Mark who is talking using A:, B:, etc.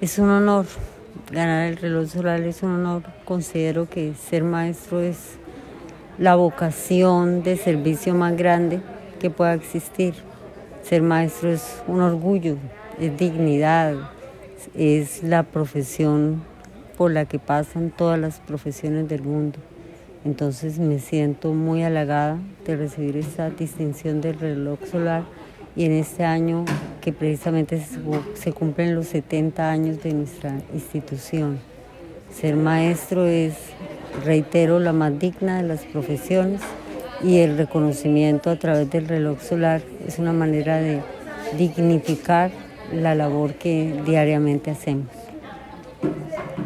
A: Es un honor, ganar el reloj solar es un honor. Considero que ser maestro es la vocación de servicio más grande que pueda existir. Ser maestro es un orgullo, es dignidad, es la profesión por la que pasan todas las profesiones del mundo. Entonces me siento muy halagada de recibir esta distinción del reloj solar y en este año que precisamente se cumplen los 70 años de nuestra institución. Ser maestro es, reitero, la más digna de las profesiones y el reconocimiento a través del reloj solar es una manera de dignificar la labor que diariamente hacemos.